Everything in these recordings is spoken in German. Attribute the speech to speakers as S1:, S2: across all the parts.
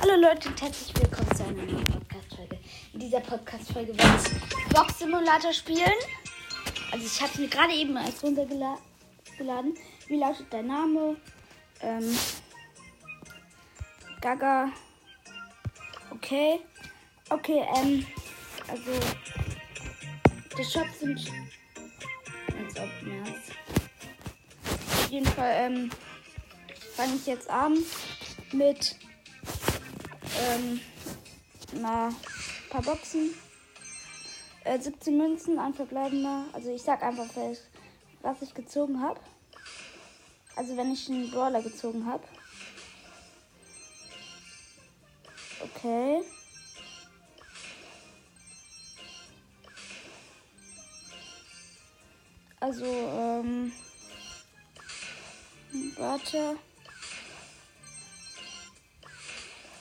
S1: Hallo Leute und herzlich willkommen zu einer neuen Podcast-Folge. In dieser Podcast-Folge werde ich Box Simulator spielen. Also ich habe mir gerade eben als runtergeladen. Wie lautet dein Name? Ähm, Gaga. Okay. Okay, ähm, also die Shops sind als ob. Auf jeden Fall, ähm, fange ich jetzt an mit ähm, na, paar Boxen. Äh, 17 Münzen, ein verbleibender. Also ich sag einfach, was ich gezogen habe. Also wenn ich einen Brawler gezogen habe. Okay. Also, ähm. Warte.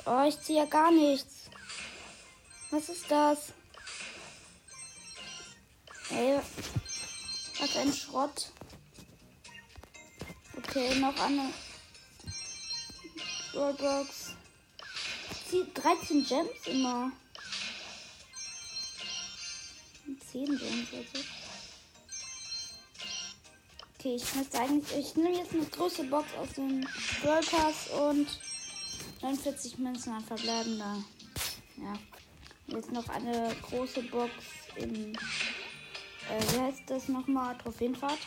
S1: Oh, ich ziehe ja gar nichts. Was ist das? Ey, was ein Schrott. Okay, noch eine Roblox. Zieht 13 Gems immer. 10 Gems also. Okay, ich müsste eigentlich. Ich nehme jetzt eine große Box aus dem Brawl Pass und 49 Münzen an verbleibender. Ja. Jetzt noch eine große Box im. Äh, wie heißt das nochmal? Trophäenfahrt.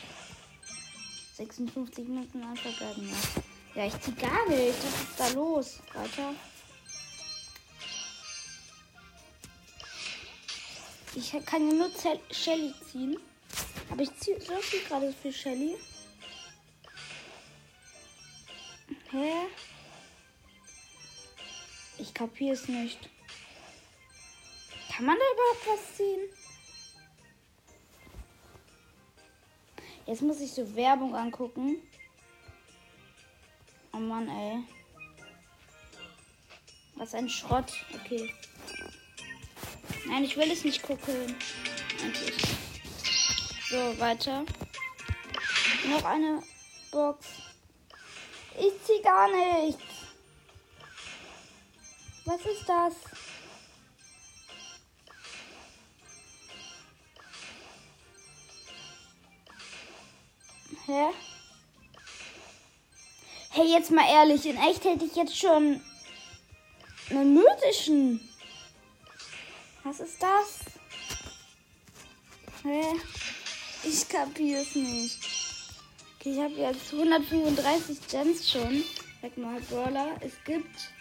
S1: 56 Münzen an verbleibender. Ja, ich zieh gar nicht. Was ist da los? Weiter. Ich kann ja nur Shelly ziehen. Aber ich ziehe so viel gerade für Shelly. Hä? Ich kapiere es nicht. Kann man da überhaupt was ziehen? Jetzt muss ich so Werbung angucken. Oh Mann, ey. Was ein Schrott. Okay. Nein, ich will es nicht gucken. Eigentlich. So, weiter. Noch eine Box. Ich zieh gar nichts. Was ist das? Hä? Hey, jetzt mal ehrlich, in echt hätte ich jetzt schon einen mythischen. Was ist das? Hä? Ich kapiere es nicht. Okay, ich habe jetzt 135 Gems schon. Sag mal, Brawler. Es gibt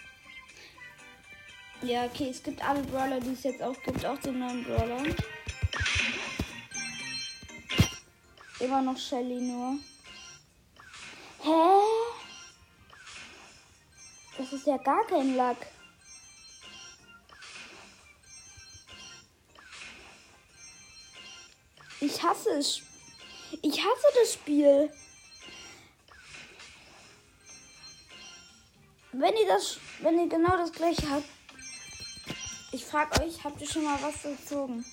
S1: ja, okay, es gibt alle Brawler, die es jetzt auch gibt, auch den neuen Brawler. Immer noch Shelly nur. Hä? Das ist ja gar kein Lack. Ich hasse es. Ich hasse das Spiel. Wenn ihr das, wenn ihr genau das gleiche habt, ich frage euch, habt ihr schon mal was gezogen?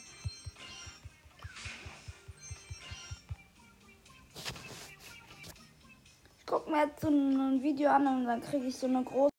S1: Ich gucke mir jetzt so ein Video an und dann kriege ich so eine große.